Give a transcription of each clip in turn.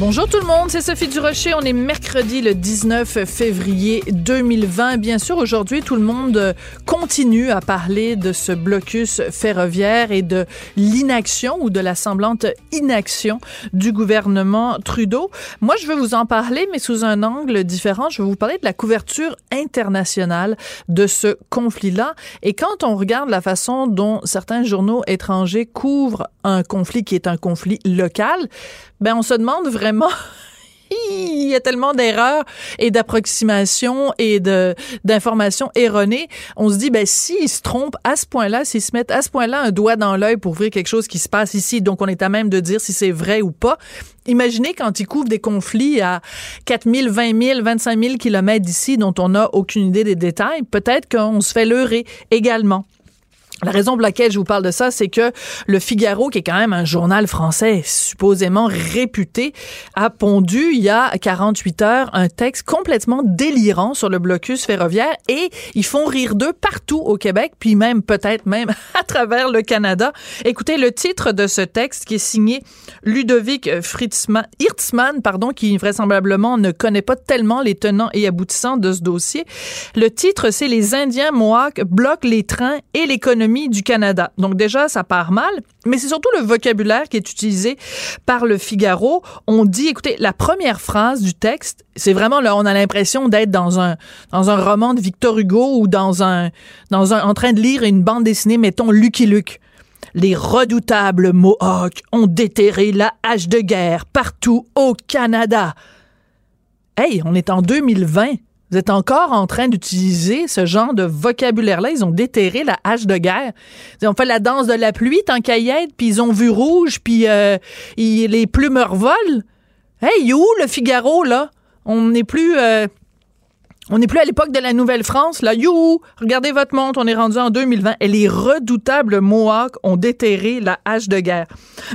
Bonjour tout le monde, c'est Sophie Durocher. On est mercredi le 19 février 2020. Bien sûr, aujourd'hui, tout le monde continue à parler de ce blocus ferroviaire et de l'inaction ou de la semblante inaction du gouvernement Trudeau. Moi, je veux vous en parler, mais sous un angle différent. Je veux vous parler de la couverture internationale de ce conflit-là. Et quand on regarde la façon dont certains journaux étrangers couvrent un conflit qui est un conflit local, ben on se demande vraiment il y a tellement d'erreurs et d'approximations et de d'informations erronées. On se dit ben s'ils se trompent à ce point-là, s'ils se mettent à ce point-là un doigt dans l'œil pour ouvrir quelque chose qui se passe ici, donc on est à même de dire si c'est vrai ou pas. Imaginez quand ils couvrent des conflits à 4 000, 20 000, 25 000 kilomètres d'ici dont on n'a aucune idée des détails, peut-être qu'on se fait leurrer également. La raison pour laquelle je vous parle de ça, c'est que le Figaro, qui est quand même un journal français supposément réputé, a pondu il y a 48 heures un texte complètement délirant sur le blocus ferroviaire et ils font rire d'eux partout au Québec, puis même peut-être même à travers le Canada. Écoutez le titre de ce texte qui est signé Ludovic Fritzman, pardon, qui vraisemblablement ne connaît pas tellement les tenants et aboutissants de ce dossier. Le titre, c'est Les Indiens Mohawks bloquent les trains et l'économie du Canada. Donc déjà, ça part mal, mais c'est surtout le vocabulaire qui est utilisé par le Figaro. On dit, écoutez, la première phrase du texte, c'est vraiment là, on a l'impression d'être dans un dans un roman de Victor Hugo ou dans un dans un en train de lire une bande dessinée, mettons Lucky Luke. Les redoutables Mohawks ont déterré la hache de guerre partout au Canada. Hey, on est en 2020. Vous êtes encore en train d'utiliser ce genre de vocabulaire-là. Ils ont déterré la hache de guerre. Ils ont fait la danse de la pluie tant qu'à y être, puis ils ont vu rouge, puis euh, les plumes volent. Hey, où le Figaro, là? On n'est plus... Euh, on n'est plus à l'époque de la Nouvelle-France, là. You, regardez votre montre, on est rendu en 2020. Et les redoutables Mohawks ont déterré la hache de guerre.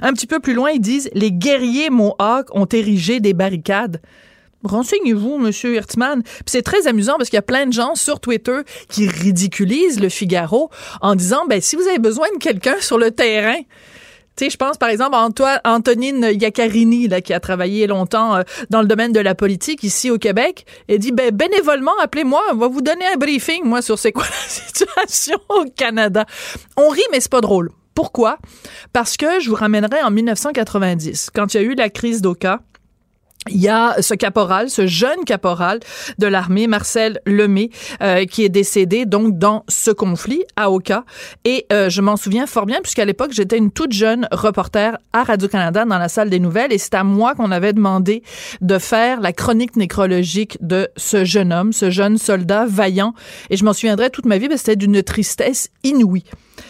Un petit peu plus loin, ils disent les guerriers Mohawks ont érigé des barricades. Renseignez-vous, Monsieur Hirtman. Puis c'est très amusant parce qu'il y a plein de gens sur Twitter qui ridiculisent le Figaro en disant, ben si vous avez besoin de quelqu'un sur le terrain, tu sais, je pense par exemple à Antoine, Antonine là, qui a travaillé longtemps euh, dans le domaine de la politique ici au Québec, et dit ben bénévolement appelez-moi, on va vous donner un briefing moi sur c'est quoi la situation au Canada. On rit mais c'est pas drôle. Pourquoi? Parce que je vous ramènerai en 1990 quand il y a eu la crise d'Oka il y a ce caporal, ce jeune caporal de l'armée, Marcel Lemay, euh, qui est décédé donc dans ce conflit à Oka. Et euh, je m'en souviens fort bien, puisqu'à l'époque, j'étais une toute jeune reporter à Radio-Canada dans la salle des nouvelles, et c'est à moi qu'on avait demandé de faire la chronique nécrologique de ce jeune homme, ce jeune soldat vaillant. Et je m'en souviendrai toute ma vie, que c'était d'une tristesse inouïe.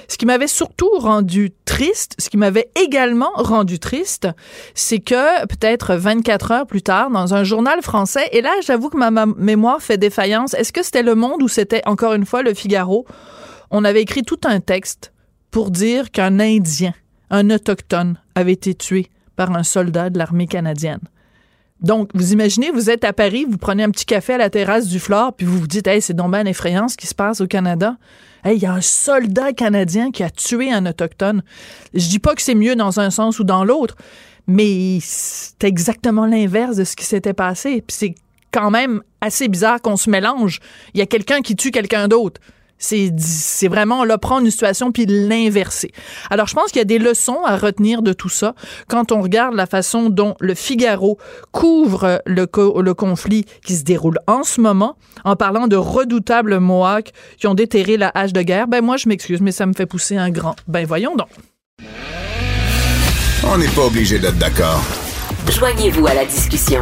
Ce qui m'avait surtout rendu triste, ce qui m'avait également rendu triste, c'est que peut-être 24 heures plus tard, dans un journal français, et là, j'avoue que ma mémoire fait défaillance, est-ce que c'était Le Monde ou c'était encore une fois Le Figaro? On avait écrit tout un texte pour dire qu'un Indien, un autochtone, avait été tué par un soldat de l'armée canadienne. Donc, vous imaginez, vous êtes à Paris, vous prenez un petit café à la terrasse du Flore, puis vous vous dites, hey, c'est donc bien effrayant ce qui se passe au Canada. Hey, il y a un soldat canadien qui a tué un autochtone. Je dis pas que c'est mieux dans un sens ou dans l'autre, mais c'est exactement l'inverse de ce qui s'était passé. Puis c'est quand même assez bizarre qu'on se mélange. Il y a quelqu'un qui tue quelqu'un d'autre. C'est vraiment là prendre une situation puis l'inverser. Alors je pense qu'il y a des leçons à retenir de tout ça quand on regarde la façon dont le Figaro couvre le, le conflit qui se déroule en ce moment en parlant de redoutables Mohawks qui ont déterré la hache de guerre. Ben moi je m'excuse mais ça me fait pousser un grand. Ben voyons donc. On n'est pas obligé d'être d'accord. Joignez-vous à la discussion.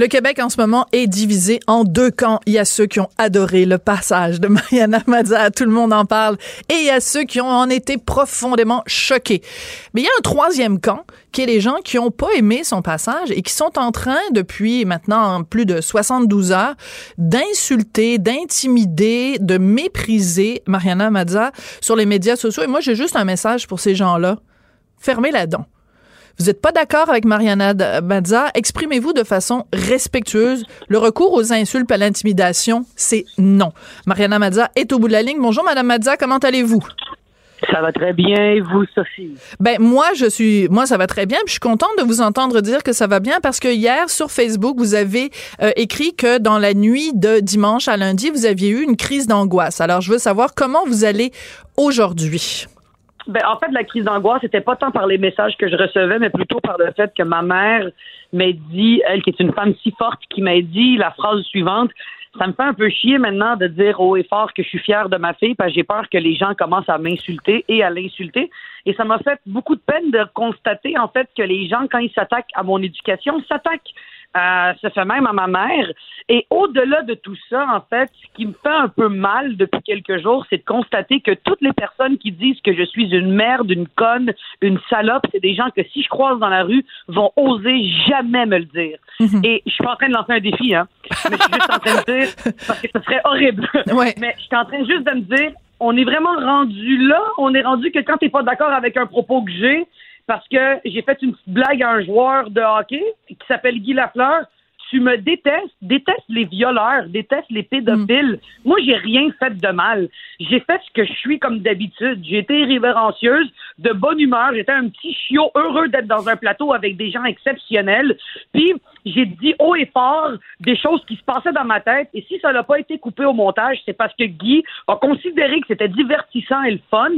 Le Québec en ce moment est divisé en deux camps. Il y a ceux qui ont adoré le passage de Mariana Mazza, tout le monde en parle, et il y a ceux qui ont en été profondément choqués. Mais il y a un troisième camp qui est les gens qui ont pas aimé son passage et qui sont en train depuis maintenant plus de 72 heures d'insulter, d'intimider, de mépriser Mariana Mazza sur les médias sociaux. Et moi, j'ai juste un message pour ces gens-là. Fermez la dent. Vous n'êtes pas d'accord avec Mariana Mazza, exprimez-vous de façon respectueuse. Le recours aux insultes à l'intimidation, c'est non. Mariana Mazza est au bout de la ligne. Bonjour, Madame Mazza, comment allez-vous? Ça va très bien, et vous, Sophie? Ben moi, je suis, moi, ça va très bien. Puis je suis contente de vous entendre dire que ça va bien parce que hier sur Facebook, vous avez euh, écrit que dans la nuit de dimanche à lundi, vous aviez eu une crise d'angoisse. Alors, je veux savoir comment vous allez aujourd'hui. Ben, en fait, la crise d'angoisse, c'était pas tant par les messages que je recevais, mais plutôt par le fait que ma mère m'a dit, elle qui est une femme si forte, qui m'a dit la phrase suivante. Ça me fait un peu chier maintenant de dire haut et fort que je suis fière de ma fille, parce que j'ai peur que les gens commencent à m'insulter et à l'insulter. Et ça m'a fait beaucoup de peine de constater, en fait, que les gens, quand ils s'attaquent à mon éducation, s'attaquent euh, ça fait même à ma mère. Et au-delà de tout ça, en fait, ce qui me fait un peu mal depuis quelques jours, c'est de constater que toutes les personnes qui disent que je suis une merde, une conne, une salope, c'est des gens que si je croise dans la rue, vont oser jamais me le dire. Mhm. Et je suis pas en train de lancer un défi, hein. Mais je suis juste en train de dire, parce que ce serait horrible. Ouais. Mais je suis en train juste de me dire, on est vraiment rendu là. On est rendu que quand t'es pas d'accord avec un propos que j'ai, parce que j'ai fait une petite blague à un joueur de hockey qui s'appelle Guy Lafleur. Tu me détestes, déteste les violeurs, déteste les pédophiles. Moi, j'ai rien fait de mal. J'ai fait ce que je suis comme d'habitude. J'ai été irrévérencieuse, de bonne humeur. J'étais un petit chiot heureux d'être dans un plateau avec des gens exceptionnels. Puis, j'ai dit haut et fort des choses qui se passaient dans ma tête. Et si ça n'a pas été coupé au montage, c'est parce que Guy a considéré que c'était divertissant et le fun.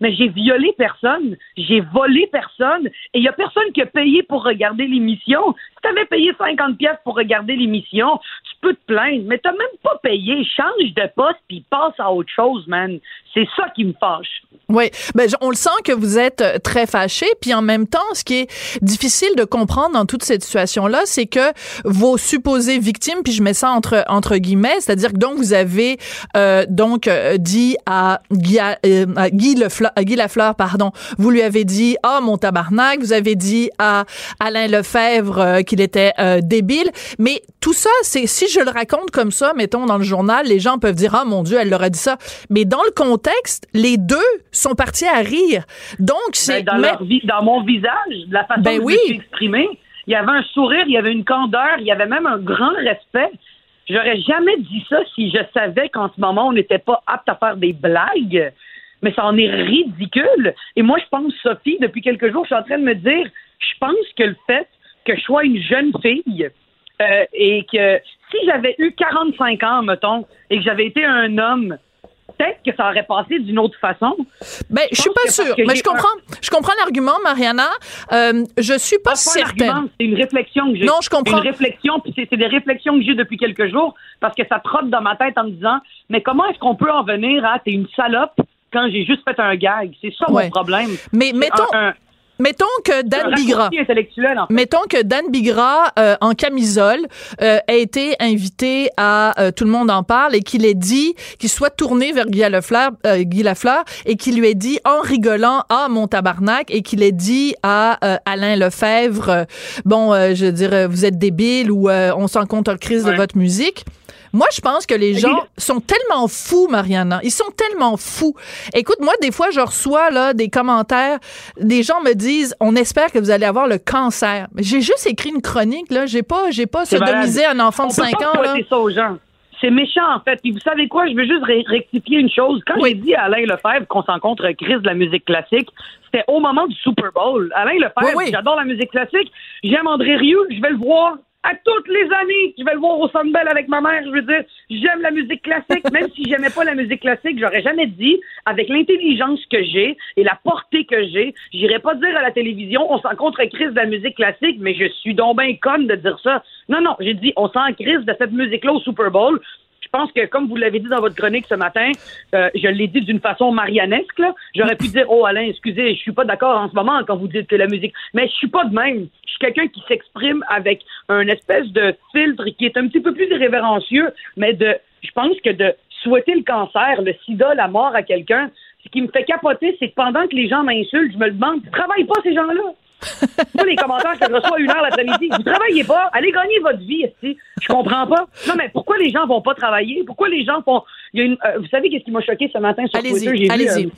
Mais j'ai violé personne, j'ai volé personne, et il y a personne qui a payé pour regarder l'émission. Si t'avais payé 50 pièces pour regarder l'émission, tu peux te plaindre, mais t'as même pas payé. Change de poste puis passe à autre chose, man. C'est ça qui me fâche. Oui, ben on le sent que vous êtes euh, très fâché, puis en même temps, ce qui est difficile de comprendre dans toute cette situation-là, c'est que vos supposées victimes, puis je mets ça entre entre guillemets, c'est-à-dire que donc vous avez euh, donc euh, dit à Guy, euh, à Guy Lefleur, à Guy Lafleur, pardon, vous lui avez dit ah mon tabarnak, vous avez dit à Alain Lefebvre euh, qu'il était débile, mais tout ça, c'est si je le raconte comme ça, mettons dans le journal, les gens peuvent dire ah mon Dieu, elle leur a dit ça, mais dans le contexte, les deux sont partis à rire. Donc c'est Ben, dans, mais- leur vie, dans mon visage, la façon Ben dont oui. je me suis exprimé, il y avait un sourire, il y avait une candeur, il y avait même un grand respect. J'aurais jamais dit ça si je savais qu'en ce moment, on n'était pas apte à faire des blagues. Mais ça en est ridicule. Et moi, je pense, Sophie, depuis quelques jours, je suis en train de me dire, je pense que le fait que je sois une jeune fille euh, et que si j'avais eu 45 ans, mettons, et que j'avais été un homme, peut-être que ça aurait passé d'une autre façon. Ben, je suis pense pas sûre, mais je comprends, je comprends l'argument, Mariana. Euh, je suis pas C'est pas certaine. C'est une réflexion que j'ai. Non, je comprends. C'est une réflexion, puis c'est c'est des réflexions que j'ai depuis quelques jours, parce que ça trotte dans ma tête en me disant, mais comment est-ce qu'on peut en venir à t'es une salope quand j'ai juste fait un gag? C'est ça Ouais. mon problème. Mais mettons, un, un- mettons que Dan Bigra. en fait. Mettons que Dan Bigra, euh, en camisole, euh, a été invité à euh, Tout le monde en parle et qu'il ait dit, qu'il soit tourné vers Guy Lafleur, euh, Guy Lafleur et qu'il lui ait dit en rigolant, ah, mon tabarnak, et qu'il ait dit à euh, Alain Lefebvre, euh, bon, euh, je veux dire, euh, vous êtes débile ou euh, on s'en compte en crise de votre musique. Moi, je pense que les gens sont tellement fous, Mariana. Ils sont tellement fous. Écoute, moi, des fois, je reçois là des commentaires. Des gens me disent, on espère que vous allez avoir le cancer. Mais J'ai juste écrit une chronique là. J'ai pas, j'ai pas sodomisé un enfant On de peut 5 pas ans là. ça aux gens. C'est méchant, en fait. Puis vous savez quoi? Je veux juste ré- rectifier une chose. Quand Oui. j'ai dit à Alain Lefebvre qu'on s'en contre Chris de la musique classique, c'était au moment du Super Bowl. Alain Lefebvre, Oui, oui. j'adore la musique classique. J'aime André Rieu. Je vais le voir à toutes les années. Je vais le voir au Sandbell avec ma mère. Je veux dire, j'aime la musique classique. Même si j'aimais pas la musique classique, j'aurais jamais dit, avec l'intelligence que j'ai et la portée que j'ai, j'irais pas dire à la télévision, on s'en contre crise de la musique classique, mais je suis donc ben conne de dire ça. Non, non, j'ai dit, on s'en crise de cette musique-là au Super Bowl. Je pense que, comme vous l'avez dit dans votre chronique ce matin, euh, je l'ai dit d'une façon marianesque. J'aurais pu dire, oh Alain, excusez, je suis pas d'accord en ce moment quand vous dites que la musique. Mais je suis pas de même. Je suis quelqu'un qui s'exprime avec un espèce de filtre qui est un petit peu plus irrévérencieux, mais de, je pense que de souhaiter le cancer, le sida, la mort à quelqu'un, ce qui me fait capoter, c'est que pendant que les gens m'insultent, je me demande, ils travaillent pas ces gens-là. Moi, les commentaires que je reçois à une heure l'après-midi, vous travaillez pas, allez gagner votre vie, ici. Je comprends pas. Non, mais pourquoi les gens vont pas travailler? Pourquoi les gens font. Il y a une, euh, vous savez qu'est-ce qui m'a choqué ce matin sur Twitter? J'ai vu euh,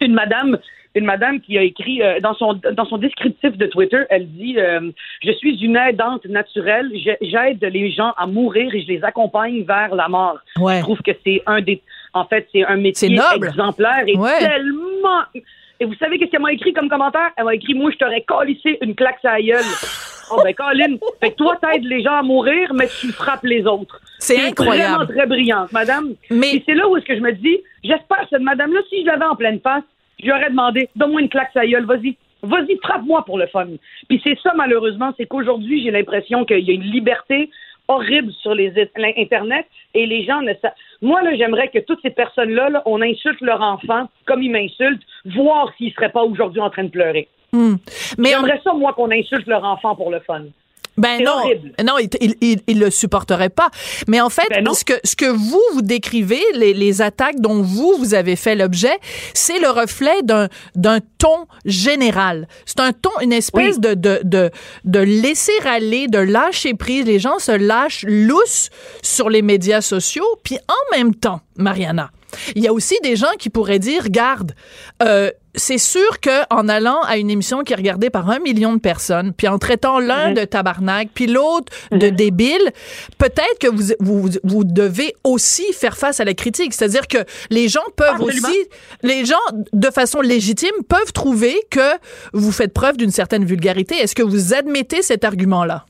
une madame. Une madame qui a écrit euh, dans son dans son descriptif de Twitter, elle dit euh, je suis une aidante naturelle, j'aide les gens à mourir et je les accompagne vers la mort. Ouais. Je trouve que c'est un des en fait c'est un métier exemplaire et Ouais. tellement et vous savez qu'est-ce qu'elle m'a écrit comme commentaire? Elle m'a écrit, moi, je t'aurais collissé une claque à la gueule. Oh, ben, Colin, fait que toi, t'aides les gens à mourir, mais tu frappes les autres. C'est incroyable. vraiment très brillante, madame. Mais- Et c'est là où est-ce que je me dis, j'espère que cette madame-là, si je l'avais en pleine face, j'aurais demandé, donne-moi une claque à la gueule, vas-y. Vas-y, frappe-moi pour le fun. Puis c'est ça, malheureusement, c'est qu'aujourd'hui, j'ai l'impression qu'il y a une liberté horrible sur les Internet et les gens ne savent. Moi, là, j'aimerais que toutes ces personnes-là, là, on insulte leur enfant comme ils m'insultent, voir s'ils seraient pas aujourd'hui en train de pleurer. Hmm. Mais on- J'aimerais ça, moi, qu'on insulte leur enfant pour le fun. Ben non, horrible. non, il, il, il, il le supporterait pas. Mais en fait, Ben ce que ce que vous vous décrivez, les, les attaques dont vous vous avez fait l'objet, c'est le reflet d'un d'un ton général. C'est un ton, une espèce Oui. de de de de laisser aller, de lâcher prise. Les gens se lâchent lousse sur les médias sociaux, puis en même temps, Mariana. Il y a aussi des gens qui pourraient dire, regarde, euh, c'est sûr que en allant à une émission qui est regardée par un million de personnes, puis en traitant l'un Mhm. de tabarnak, puis l'autre de débile, peut-être que vous, vous vous devez aussi faire face à la critique. C'est-à-dire que les gens peuvent Absolument. aussi, les gens de façon légitime peuvent trouver que vous faites preuve d'une certaine vulgarité. Est-ce que vous admettez cet argument-là?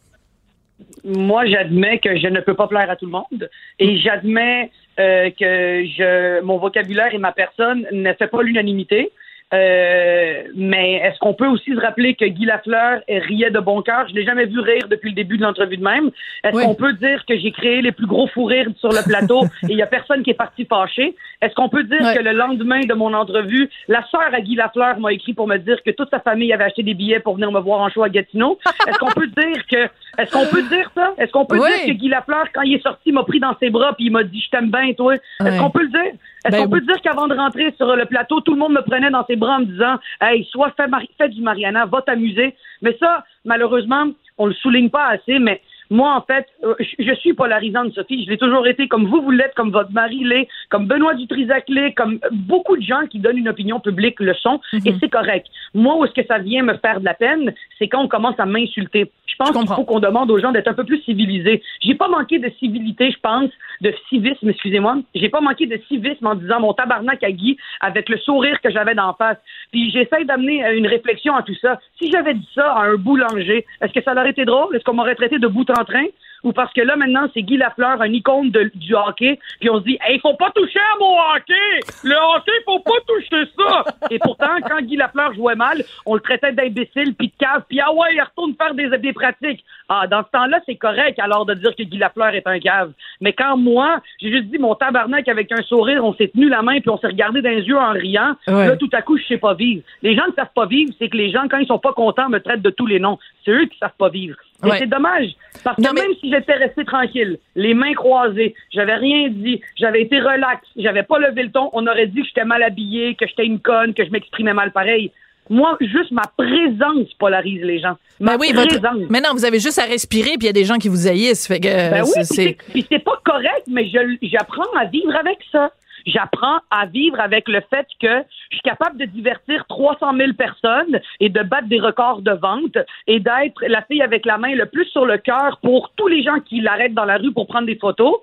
Moi, j'admets que je ne peux pas plaire à tout le monde et j'admets euh, que je, mon vocabulaire et ma personne ne fait pas l'unanimité. Euh, mais est-ce qu'on peut aussi se rappeler que Guy Lafleur riait de bon cœur? Je l'ai jamais vu rire depuis le début de l'entrevue de même. Est-ce Oui. qu'on peut dire que j'ai créé les plus gros fous rires sur le plateau et il y a personne qui est parti fâché? Est-ce qu'on peut dire que le lendemain de mon entrevue, la sœur à Guy Lafleur m'a écrit pour me dire que toute sa famille avait acheté des billets pour venir me voir en show à Gatineau? Est-ce qu'on peut dire que, est-ce qu'on peut dire ça? Est-ce qu'on peut Oui. dire que Guy Lafleur, quand il est sorti, m'a pris dans ses bras puis il m'a dit je t'aime bien, toi? Est-ce qu'on peut le dire? Est-ce Ben qu'on peut dire qu'avant de rentrer sur le plateau, tout le monde me prenait dans ses bras en me disant Hey, soit fais, Mari- fais du Mariana, va t'amuser? Mais ça, malheureusement, on le souligne pas assez, mais moi, en fait, euh, je suis polarisante, Sophie. Je l'ai toujours été comme vous, vous l'êtes, comme votre mari l'est, comme Benoît Dutrisac l'est, comme beaucoup de gens qui donnent une opinion publique le sont, et c'est correct. Moi, où est-ce que ça vient me faire de la peine, c'est quand on commence à m'insulter. Je pense qu'il faut qu'on demande aux gens d'être un peu plus civilisés. J'ai pas manqué de civilité, je pense, de civisme, excusez-moi. J'ai pas manqué de civisme en disant mon tabarnak à Guy avec le sourire que j'avais d'en face. Puis j'essaie d'amener euh, une réflexion à tout ça. Si j'avais dit ça à un boulanger, est-ce que ça aurait été drôle? Est-ce qu'on m'aurait traité de bout en train? Ou parce que là, maintenant, c'est Guy Lafleur, un icône de- du hockey, puis on se dit, hey, faut pas toucher à mon hockey! Le hockey, faut pas toucher ça! Et pourtant, quand Guy Lafleur jouait mal, on le traitait d'imbécile, puis de cave, puis ah ouais, il retourne faire des, des pratiques. Ah, dans ce temps-là, c'est correct alors de dire que Guy Lafleur est un cave. Mais quand moi, j'ai juste dit mon tabarnak avec un sourire, on s'est tenu la main, puis on s'est regardé dans les yeux en riant, Ouais. là, tout à coup, je sais pas vivre. Les gens ne savent pas vivre, c'est que les gens, quand ils sont pas contents, me traitent de tous les noms. C'est eux qui savent pas vivre. Ouais. c'est dommage. Parce que Non, mais- même si j'étais resté tranquille, les mains croisées, j'avais rien dit, j'avais été relax, j'avais pas levé le ton, on aurait dit que j'étais mal habillé, que j'étais une conne, que je m'exprimais mal pareil. Moi, juste ma présence polarise les gens. Ma Ben oui, votre... présence. Mais non, vous avez juste à respirer, puis il y a des gens qui vous haïssent. Fait que, euh, Ben oui, c'est- pas correct, mais j'apprends à vivre avec ça. J'apprends à vivre avec le fait que je suis capable de divertir 300 000 personnes et de battre des records de vente et d'être la fille avec la main le plus sur le cœur pour tous les gens qui l'arrêtent dans la rue pour prendre des photos.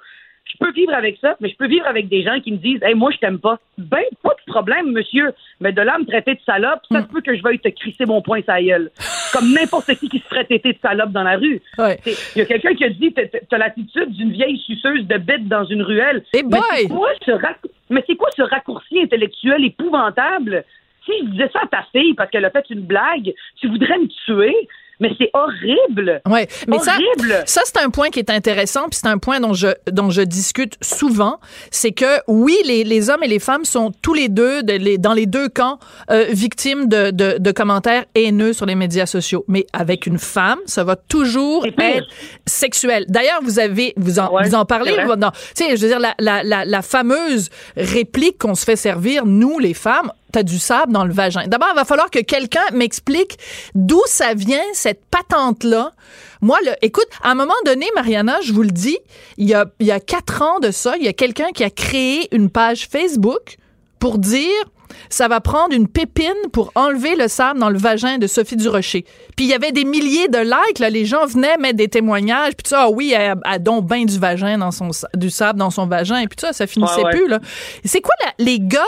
Je peux vivre avec ça, mais je peux vivre avec des gens qui me disent Hey, moi, je t'aime pas. Ben, pas de problème, monsieur. Mais de là, à me traiter de salope, ça se peut que je veuille te crisser mon poing sa gueule. Comme n'importe qui qui se ferait traiter de salope dans la rue. Ouais. Il y a quelqu'un qui a dit T'as- T'as l'attitude d'une vieille suceuse de bête dans une ruelle. Eh Mais c'est quoi ce rac- Mais c'est quoi ce raccourci intellectuel épouvantable? Si je disais ça à ta fille parce qu'elle a fait une blague, tu voudrais me tuer? Mais c'est horrible. Ouais, mais horrible. ça, ça c'est un point qui est intéressant, puis c'est un point dont je dont je discute souvent, c'est que oui, les, les hommes et les femmes sont tous les deux de, les, dans les deux camps euh, victimes de, de, de commentaires haineux sur les médias sociaux. Mais avec une femme, ça va toujours être sexuel. D'ailleurs, vous avez vous en Ouais, vous en parlez. tu sais, je veux dire la la la, la fameuse réplique qu'on se fait servir nous les femmes. T'as du sable dans le vagin. D'abord, il va falloir que quelqu'un m'explique d'où ça vient cette patente-là. Moi, le, écoute, à un moment donné, Mariana, je vous le dis, il y a, il y a quatre ans de ça, il y a quelqu'un qui a créé une page Facebook pour dire ça va prendre une pépine pour enlever le sable dans le vagin de Sophie Durocher. Puis il y avait des milliers de likes, là, les gens venaient mettre des témoignages, puis ça, ah oui, elle a donc ben du vagin dans son du sable dans son vagin, et puis ça, ça finissait Ouais, ouais. plus là. C'est quoi la- les gars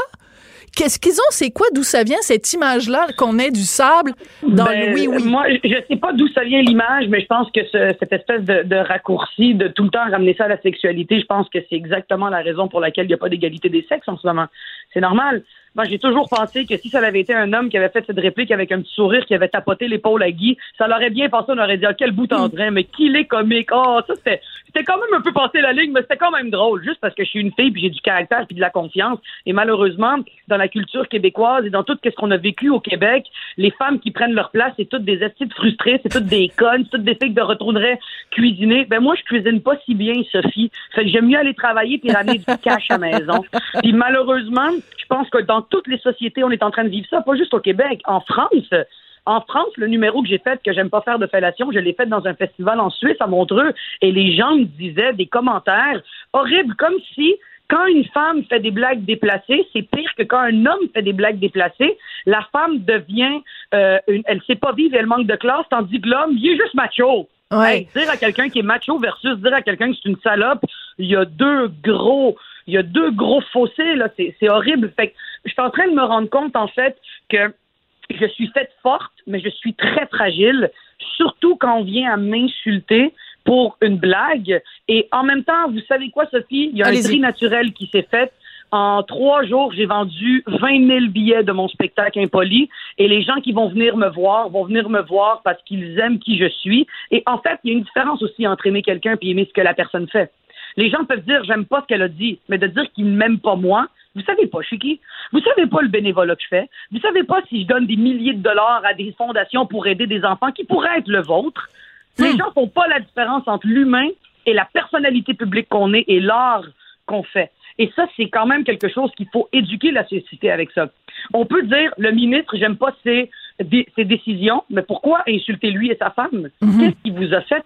Qu'est-ce qu'ils ont? C'est quoi? D'où ça vient, cette image-là, qu'on ait du sable dans Ben, le oui-oui? Moi, je sais pas d'où ça vient l'image, mais je pense que ce- cette espèce de, de raccourci, de tout le temps ramener ça à la sexualité, je pense que c'est exactement la raison pour laquelle il n'y a pas d'égalité des sexes en ce moment. C'est normal. Moi, j'ai toujours pensé que si ça avait été un homme qui avait fait cette réplique avec un petit sourire, qui avait tapoté l'épaule à Guy, ça l'aurait bien passé, on aurait dit, ah, quel bout en train, mais qu'il est comique. Oh, ça, c'était, c'était quand même un peu passé la ligne, mais c'était quand même drôle, juste parce que je suis une fille, puis j'ai du caractère, puis de la confiance. Et malheureusement, dans la culture québécoise et dans tout ce qu'on a vécu au Québec, les femmes qui prennent leur place, c'est toutes des estides frustrées, c'est toutes des connes, toutes des filles que retournerait cuisiner. Ben moi, je cuisine pas si bien, Sophie. Fait que j'aime mieux aller travailler puis ramener du cash à la maison. Puis malheureusement, je pense que dans toutes les sociétés, on est en train de vivre ça, pas juste au Québec. En France, en France, le numéro que j'ai fait, que j'aime pas faire de fellation, je l'ai fait dans un festival en Suisse, à Montreux, et les gens me disaient des commentaires horribles, comme si quand une femme fait des blagues déplacées, c'est pire que quand un homme fait des blagues déplacées. La femme devient, euh, une, elle sait pas vivre, elle manque de classe, tandis que l'homme, il est juste macho. Ouais. Hey, dire à quelqu'un qui est macho versus dire à quelqu'un que c'est une salope, il y a deux gros, il y a deux gros fossés là, c'est c'est horrible. Fait que je suis en train de me rendre compte en fait que je suis faite forte, mais je suis très fragile, surtout quand on vient à m'insulter pour une blague. Et en même temps, vous savez quoi, Sophie? Il y a un naturel qui s'est fait. En trois jours, j'ai vendu 20 000 billets de mon spectacle impoli et les gens qui vont venir me voir vont venir me voir parce qu'ils aiment qui je suis. Et en fait, il y a une différence aussi entre aimer quelqu'un et aimer ce que la personne fait. Les gens peuvent dire j'aime pas ce qu'elle a dit, mais de dire qu'ils ne m'aiment pas moi, vous savez pas, je suis qui? Vous savez pas le bénévolat que je fais? Vous savez pas si je donne des milliers de dollars à des fondations pour aider des enfants qui pourraient être le vôtre? Les gens font pas la différence entre l'humain et la personnalité publique qu'on est et l'art qu'on fait. Et ça, c'est quand même quelque chose qu'il faut éduquer la société avec ça. On peut dire, le ministre, j'aime pas ses, dé- ses décisions, mais pourquoi insulter lui et sa femme? Qu'est-ce qu'il vous a fait?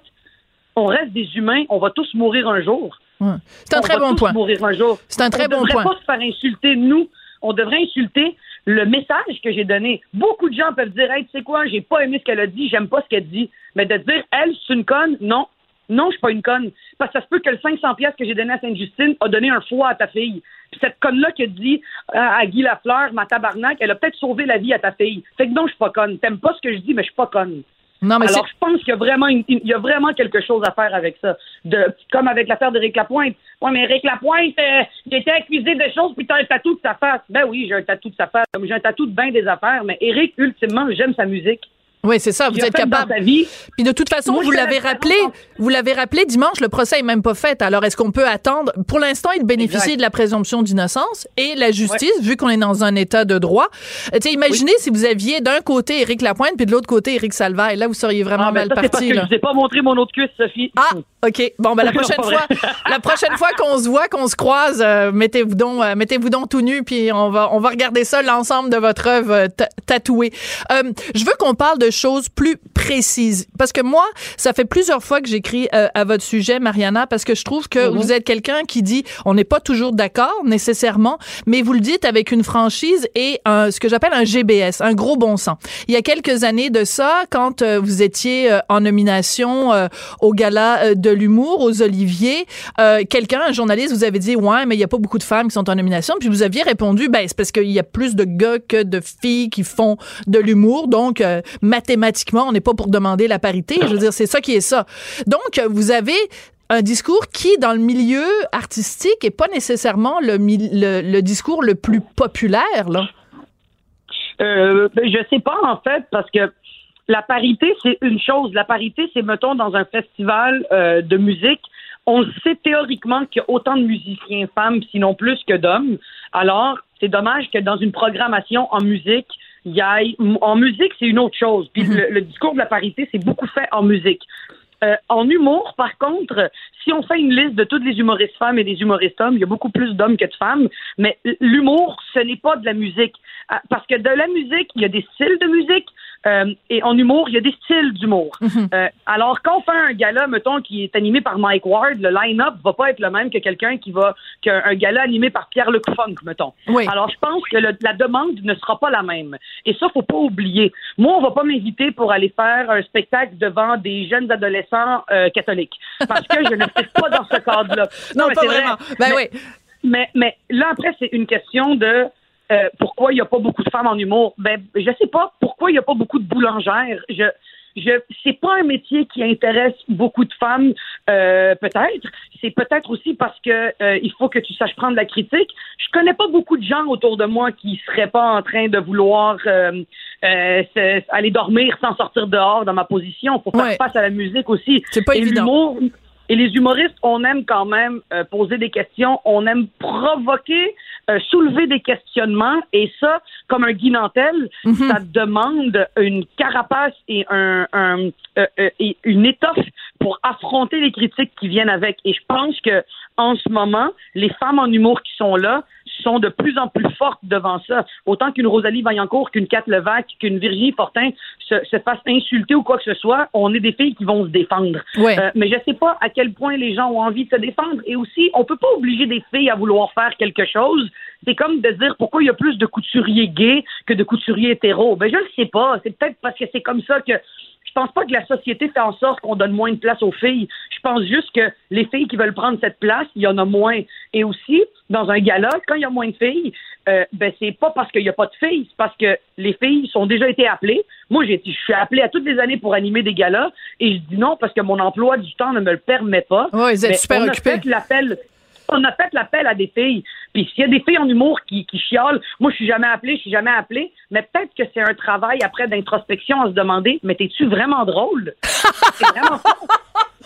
On reste des humains, on va tous mourir un jour. Ouais. C'est un On très va bon tous point. mourir un jour. C'est un très on bon devrait point. pas se faire insulter, nous. On devrait insulter le message que j'ai donné. Beaucoup de gens peuvent dire, hey, tu sais quoi, j'ai pas aimé ce qu'elle a dit, j'aime pas ce qu'elle dit. Mais de dire, elle, c'est une conne, non. Non, je suis pas une conne. Parce que ça se peut que le 500 pièces que j'ai donné à Sainte-Justine a donné un foie à ta fille. Puis cette conne-là qui a dit à Guy Lafleur, ma tabarnak, elle a peut-être sauvé la vie à ta fille. Fait que non, je suis pas conne. T'aimes pas ce que je dis, mais je suis pas conne. Non, mais c'est Alors, je pense qu'il y a vraiment une- il y a vraiment quelque chose à faire avec ça. De, comme avec l'affaire d'Éric Lapointe. Ouais, mais Éric Lapointe, euh, il était accusé de choses, puis t'as un tatou de sa face. Ben oui, j'ai un tatou de sa face, j'ai un tatou de bien des affaires, mais Éric, ultimement, j'aime sa musique. Oui, c'est ça. Vous êtes capable. vie. Puis de toute façon, Moi, vous l'avez la rappelé, vous l'avez rappelé dimanche, le procès est même pas fait. Alors est-ce qu'on peut attendre? Pour l'instant, il bénéficie Exact. de la présomption d'innocence et la justice, vu qu'on est dans un état de droit. Euh, Tu imaginez si vous aviez d'un côté Éric Lapointe puis de l'autre côté Éric Salvaille. Là, vous seriez vraiment Ah, mal ça, parce parti. que là. je vous ai pas montré mon autre cuisse, Sophie. Ah, OK. Bon, ben la prochaine fois, la prochaine fois qu'on se voit, qu'on se croise, euh, mettez-vous donc, euh, mettez-vous donc tout nu, puis on va, on va regarder ça, l'ensemble de votre œuvre ta- tatouée. Euh, je veux qu'on parle de choses plus précises, parce que moi, ça fait plusieurs fois que j'écris euh, à votre sujet, Mariana, parce que je trouve que vous êtes quelqu'un qui dit, on n'est pas toujours d'accord nécessairement, mais vous le dites avec une franchise et un, ce que j'appelle un GBS, un gros bon sens. Il y a quelques années de ça, quand euh, vous étiez euh, en nomination euh, au gala de l'humour, aux Oliviers, quelqu'un, un journaliste, vous avait dit, ouais, mais il y a pas beaucoup de femmes qui sont en nomination, puis vous aviez répondu, ben c'est parce qu'il y a plus de gars que de filles qui font de l'humour, donc mathématiquement, on n'est pas pour demander la parité. Je veux dire, c'est ça qui est ça. Donc, vous avez un discours qui, dans le milieu artistique, est pas nécessairement le, discours le plus populaire, là. Euh, ben, je sais pas, en fait, parce que la parité, c'est une chose. La parité, c'est, mettons, dans un festival euh, de musique, on sait théoriquement qu'il y a autant de musiciens femmes, sinon plus que d'hommes. Alors, c'est dommage que dans une programmation en musique, y ait... En musique, c'est une autre chose. Puis le, le discours de la parité, c'est beaucoup fait en musique. Euh, en humour, par contre, si on fait une liste de toutes les humoristes femmes et des humoristes hommes, il y a beaucoup plus d'hommes que de femmes. Mais l'humour, ce n'est pas de la musique. Ah, Parce que de la musique, il y a des styles de musique. Euh, et en humour, il y a des styles d'humour. Euh, alors, quand on fait un gala, mettons, qui est animé par Mike Ward, le line-up va pas être le même que quelqu'un qui va, qu'un gala animé par Pierre-Luc Funk, mettons. Oui. Alors, je pense que le- la demande ne sera pas la même. Et ça, faut pas oublier. Moi, on va pas m'inviter pour aller faire un spectacle devant des jeunes adolescents euh, catholiques. Parce que je ne suis pas dans ce cadre-là. Non, mais pas vrai. vraiment. Ben Mais- oui. mais, mais là, après, c'est une question de euh, pourquoi il n'y a pas beaucoup de femmes en humour? Ben, je sais pas pourquoi il n'y a pas beaucoup de boulangères. Je, je, c'est pas un métier qui intéresse beaucoup de femmes, euh, peut-être. C'est peut-être aussi parce que euh, il faut que tu saches prendre la critique. Je connais pas beaucoup de gens autour de moi qui seraient pas en train de vouloir euh, se- aller dormir sans sortir dehors dans ma position. Faut faire Ouais. face à la musique aussi. C'est pas Et évident. et les humoristes, on aime quand même poser des questions, on aime provoquer, euh, soulever des questionnements, et ça, comme un Guy Nantel, ça demande une carapace et un, un- euh, euh, et une étoffe pour affronter les critiques qui viennent avec. Et je pense que en ce moment, les femmes en humour qui sont là sont de plus en plus fortes devant ça. Autant qu'une Rosalie Vaillancourt, qu'une Kat Levac, qu'une Virginie Fortin se, se fasse insulter ou quoi que ce soit, on est des filles qui vont se défendre. Ouais. Euh, mais je sais pas à quel point les gens ont envie de se défendre. Et aussi, on peut pas obliger des filles à vouloir faire quelque chose. C'est comme de dire pourquoi il y a plus de couturiers gays que de couturiers hétéros. Ben, je le sais pas. C'est peut-être parce que c'est comme ça que je pense pas que la société fait en sorte qu'on donne moins de place aux filles. Je pense juste que les filles qui veulent prendre cette place, il y en a moins. Et aussi, dans un gala, quand il y a moins de filles, euh, ben c'est pas parce qu'il y a pas de filles, c'est parce que les filles sont déjà été appelées. Moi, j'ai, je suis appelée à toutes les années pour animer des galas, et je dis non parce que mon emploi du temps ne me le permet pas. Vous êtes Mais super occupés. L'appel. On a fait l'appel à des filles. Puis s'il y a des filles en humour qui, qui chiolent, moi je suis jamais appelée, je suis jamais appelée, mais peut-être que c'est un travail après d'introspection à se demander, mais t'es-tu vraiment drôle? c'est vraiment ça.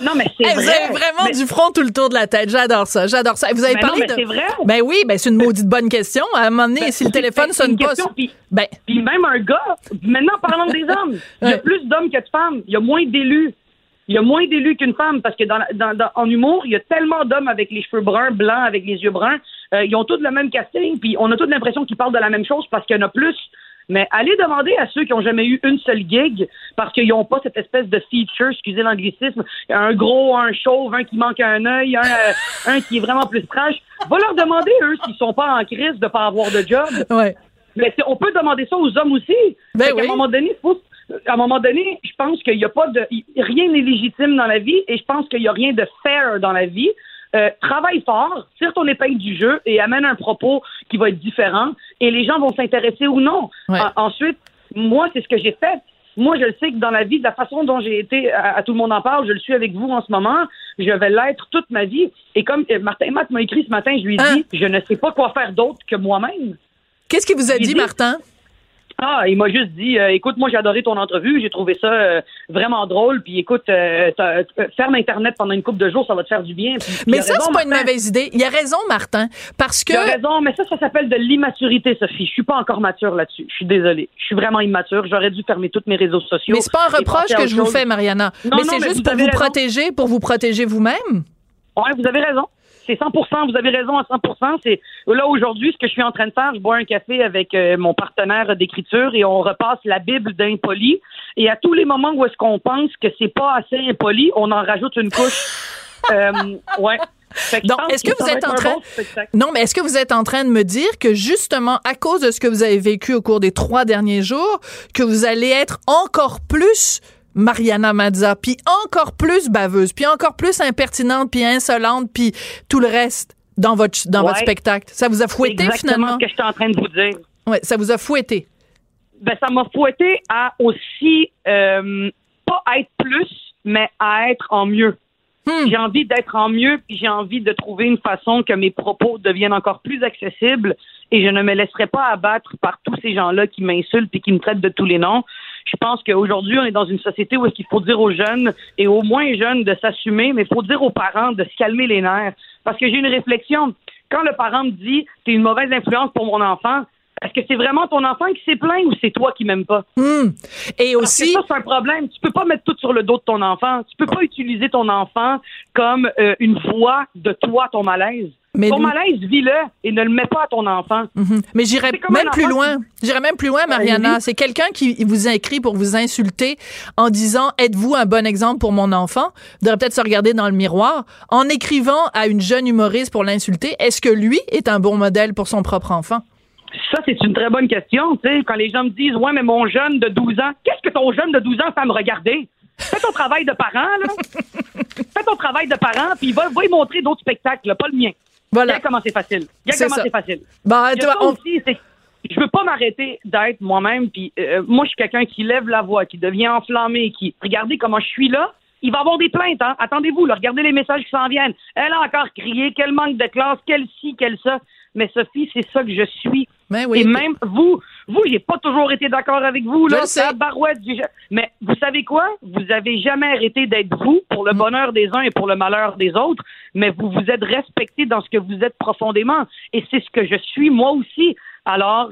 Non, mais c'est Hey, vrai. vous avez vraiment Mais- du front tout le tour de la tête. J'adore ça. J'adore ça. Vous avez non, parlé mais de. c'est vrai. Ben oui, ben c'est une maudite bonne question. À un moment donné, Ben, si le téléphone c'est sonne pas. question, puis- Ben, Puis même un gars, maintenant parlons des hommes. Il y a plus d'hommes que de femmes. Il y a moins d'élus. Il y a moins d'élus qu'une femme parce que dans, dans- dans- en humour, il y a tellement d'hommes avec les cheveux bruns, blancs, avec les yeux bruns. Euh, ils ont tous le même casting, puis on a toute l'impression qu'ils parlent de la même chose parce qu'il y en a plus. Mais allez demander à ceux qui ont jamais eu une seule gig parce qu'ils n'ont pas cette espèce de feature, excusez l'anglicisme, un gros, un chauve, un qui manque un œil, un, euh, un qui est vraiment plus trash. Va leur demander, eux, s'ils sont pas en crise de pas avoir de job. ouais. Mais on peut demander ça aux hommes aussi. Ben oui. un moment donné, faut, à un moment donné, je pense qu'il n'y a pas de, rien n'est légitime dans la vie et je pense qu'il n'y a rien de fair dans la vie. Euh, travaille fort, tire ton épingle du jeu et amène un propos qui va être différent et les gens vont s'intéresser ou non. Ouais. En- ensuite, moi, c'est ce que j'ai fait. Moi, je le sais que dans la vie, de la façon dont j'ai été, à, à tout le monde en parle, je le suis avec vous en ce moment, je vais l'être toute ma vie. Et comme euh, Martin Matt m'a écrit ce matin, je lui ai Hein? dit, je ne sais pas quoi faire d'autre que moi-même. Qu'est-ce qu'il vous a dit- Martin? Ah, il m'a juste dit, euh, écoute, moi j'ai adoré ton entrevue, j'ai trouvé ça euh, vraiment drôle, puis écoute, euh, ferme Internet pendant une couple de jours, ça va te faire du bien. Puis- il Mais a ça, c'est pas une mauvaise idée. Il a raison, Martin, parce que. Tu as raison, mais ça, ça s'appelle de l'immaturité, Sophie. Je suis pas encore mature là-dessus. Je suis désolée. Je suis vraiment immature. J'aurais dû fermer tous mes réseaux sociaux. Mais c'est pas un reproche que je vous fais, Mariana. Non, mais non, c'est juste pour vous raison. protéger, pour vous protéger vous-même. Ouais, vous avez raison. C'est 100% vous avez raison à 100 C'est là aujourd'hui ce que je suis en train de faire, je bois un café avec euh, mon partenaire d'écriture et on repasse la Bible d'impoli et à tous les moments où est-ce qu'on pense que c'est pas assez impoli, on en rajoute une couche. euh, ouais. Donc, est-ce que vous êtes en train- bon. Non, mais est-ce que vous êtes en train de me dire que justement, à cause de ce que vous avez vécu au cours des trois derniers jours, que vous allez être encore plus Mariana Mazza, puis encore plus baveuse, puis encore plus impertinente, puis insolente, puis tout le reste dans votre dans Ouais. votre spectacle. Ça vous a fouetté exactement finalement? ce que j'étais en train de vous dire. Ouais, ça vous a fouetté? ben, ça m'a fouetté à aussi euh, pas être plus, mais à être en mieux. Hmm. J'ai envie d'être en mieux, puis j'ai envie de trouver une façon que mes propos deviennent encore plus accessibles et je ne me laisserai pas abattre par tous ces gens-là qui m'insultent et qui me traitent de tous les noms. Je pense qu'aujourd'hui, on est dans une société où est-ce qu'il faut dire aux jeunes et aux moins jeunes de s'assumer, mais il faut dire aux parents de se calmer les nerfs. Parce que j'ai une réflexion. Quand le parent me dit t'es une mauvaise influence pour mon enfant, est-ce que c'est vraiment ton enfant qui s'est plaint ou c'est toi qui m'aimes pas? Hmm. Et Parce aussi, que ça, c'est un problème. Tu peux pas mettre tout sur le dos de ton enfant. Tu peux pas utiliser ton enfant comme euh, une voix de toi, ton malaise. Mais ton malaise, vis-le et ne le mets pas à ton enfant. Mhm. Mais j'irais même plus loin. J'irais même plus loin, Mariana. C'est quelqu'un qui vous a écrit pour vous insulter en disant êtes-vous un bon exemple pour mon enfant? Vous devrait peut-être se regarder dans le miroir en écrivant à une jeune humoriste pour l'insulter. Est-ce que lui est un bon modèle pour son propre enfant? Ça, c'est une très bonne question. Tu sais, quand les gens me disent Ouais, mais mon jeune de 12 ans, qu'est-ce que ton jeune de 12 ans fait à me regarder? Fais ton travail de parent, là. Fais ton travail de parent, puis va, va y montrer d'autres spectacles, là, pas le mien. Voilà. Regarde comment c'est facile. Regarde comment c'est facile. Bah, ça on- aussi, que je veux pas m'arrêter d'être moi-même. Puis euh, moi, je suis quelqu'un qui lève la voix, qui devient enflammé, qui regardez comment je suis là. Il va y avoir des plaintes, hein. Attendez-vous, là, regardez les messages qui s'en viennent. Elle a encore crié, quel manque de classe, quel ci, quel ça. Mais Sophie, c'est ça que je suis. Ben oui. Et même vous, vous, j'ai pas toujours été d'accord avec vous, là. Tabarouette, j'ai- Mais vous savez quoi? Vous avez jamais arrêté d'être vous pour le bonheur des uns et pour le malheur des autres, mais vous vous êtes respecté dans ce que vous êtes profondément. Et c'est ce que je suis moi aussi. Alors,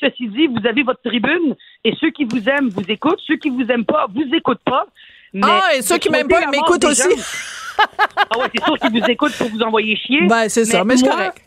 ceci dit, vous avez votre tribune et ceux qui vous aiment vous écoutent, ceux qui vous aiment pas vous écoutent pas. Mais Ah, et ceux qui m'aiment pas, m'écoutent aussi. gens- ah ouais, c'est sûr qu'ils vous écoutent pour vous envoyer chier. Ben, c'est ça, mais c'est correct.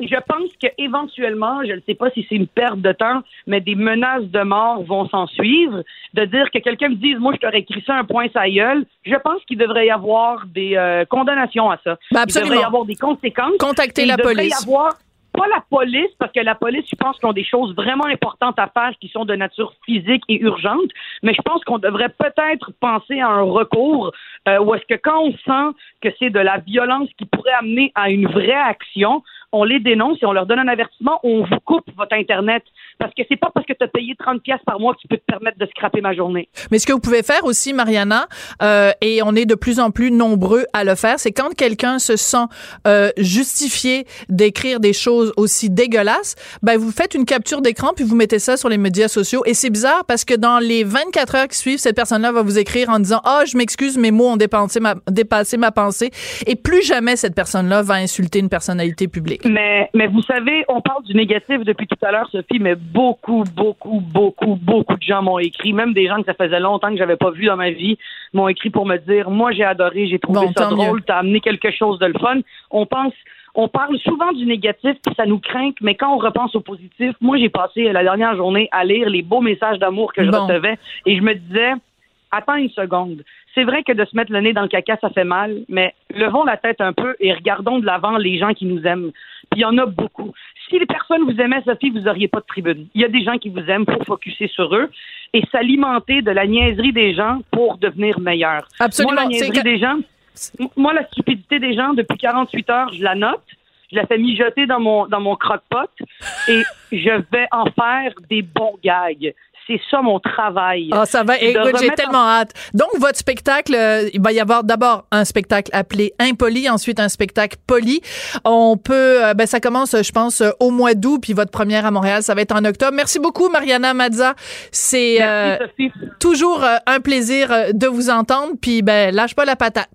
Je pense que éventuellement, je ne sais pas si c'est une perte de temps, mais des menaces de mort vont s'en suivre. De dire que quelqu'un me dise, moi, je t'aurais écrit ça un point sa gueule, je pense qu'il devrait y avoir des euh, condamnations à ça. Ben, Il devrait y avoir des conséquences. Contactez la il devrait police. y avoir pas la police, parce que la police, je pense qu'ils ont des choses vraiment importantes à faire qui sont de nature physique et urgente, mais je pense qu'on devrait peut-être penser à un recours euh, où est-ce que quand on sent que c'est de la violence qui pourrait amener à une vraie action, on les dénonce et on leur donne un avertissement, on vous coupe votre Internet. Parce que c'est pas parce que tu as payé 30 pièces par mois que tu peux te permettre de scraper ma journée. Mais ce que vous pouvez faire aussi, Mariana, euh, et on est de plus en plus nombreux à le faire, c'est quand quelqu'un se sent euh, justifié d'écrire des choses aussi dégueulasses, ben vous faites une capture d'écran puis vous mettez ça sur les médias sociaux. Et c'est bizarre parce que dans les 24 heures qui suivent, cette personne-là va vous écrire en disant ah je m'excuse, mes mots ont dépassé ma pensée. Et plus jamais cette personne-là va insulter une personnalité publique. Mais, mais vous savez, on parle du négatif depuis tout à l'heure, Sophie, mais beaucoup, beaucoup, beaucoup, beaucoup de gens m'ont écrit, même des gens que ça faisait longtemps que j'avais pas vu dans ma vie, m'ont écrit pour me dire, moi j'ai adoré, j'ai trouvé Bon, ça drôle, t'as amené quelque chose de le fun. On pense, on parle souvent du négatif, puis ça nous craint, mais quand on repense au positif, moi j'ai passé la dernière journée à lire les beaux messages d'amour que je Bon. recevais, et je me disais, attends une seconde. C'est vrai que de se mettre le nez dans le caca, ça fait mal, mais levons la tête un peu et regardons de l'avant les gens qui nous aiment. Puis il y en a beaucoup. Si les personnes vous aimaient, Sophie, vous n'auriez pas de tribune. Il y a des gens qui vous aiment pour focuser sur eux et s'alimenter de la niaiserie des gens pour devenir meilleur. Absolument. Moi, la niaiserie des gens, moi, la stupidité des gens, depuis 48 heures, je la note. Je la fais mijoter dans mon, dans mon croque-pot et je vais en faire des bons gags. C'est ça mon travail. Ah, ça va. Écoute, j'ai tellement hâte. Donc, votre spectacle, euh, il va y avoir d'abord un spectacle appelé Impoli, ensuite un spectacle poli. On peut, euh, ben, ça commence, je pense, euh, au mois d'août, puis votre première à Montréal, ça va être en octobre. Merci beaucoup, Mariana Mazza. C'est euh, toujours un plaisir de vous entendre, puis ben, lâche pas la patate.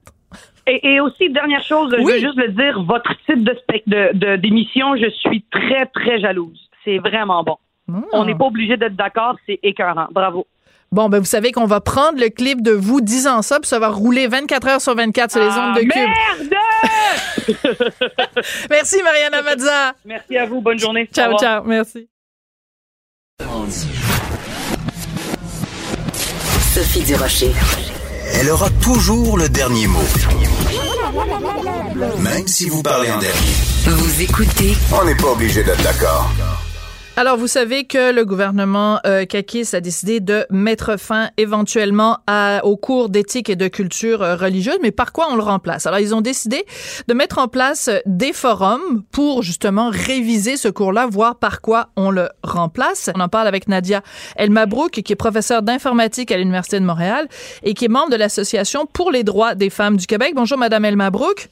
Et, et aussi, dernière chose, je veux juste le dire, votre type de spec- de- de- d'émission, je suis très, très jalouse. C'est vraiment bon. On n'est pas obligé d'être d'accord, c'est écœurant. Bravo. Bon, ben, vous savez qu'on va prendre le clip de vous disant ça, puis ça va rouler 24 heures sur 24 sur les Ah, ondes de Cube. Merde! Merci, Mariana Mazza. Merci à vous. Bonne journée. Ciao, ciao. Merci. Sophie Durocher. Elle aura toujours le dernier mot. Même si vous parlez en dernier. Vous écoutez On n'est pas obligé d'être d'accord. Alors, vous savez que le gouvernement euh, Kakis a décidé de mettre fin éventuellement à, cours d'éthique et de culture euh, religieuse, mais par quoi on le remplace? Alors, ils ont décidé de mettre en place des forums pour justement réviser ce cours-là, voir par quoi on le remplace. On en parle avec Nadia El Mabrouk, qui est professeure d'informatique à l'Université de Montréal et qui est membre de l'Association pour les droits des femmes du Québec. Bonjour, Madame El Mabrouk.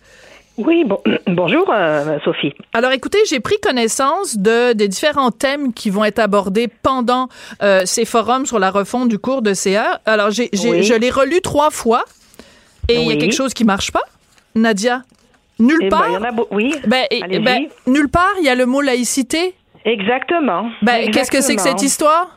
Oui, bon, bonjour euh, Sophie. Alors écoutez, j'ai pris connaissance de des différents thèmes qui vont être abordés pendant euh, ces forums sur la refonte du cours de CA. Alors j'ai, j'ai- Oui. je l'ai relu trois fois et il y a quelque chose qui marche pas. Nadia, nulle Eh ben, part. y en a beau- oui. Ben, et- ben, nulle part, il y a le mot laïcité. Exactement. Ben, qu'est-ce que c'est que cette histoire?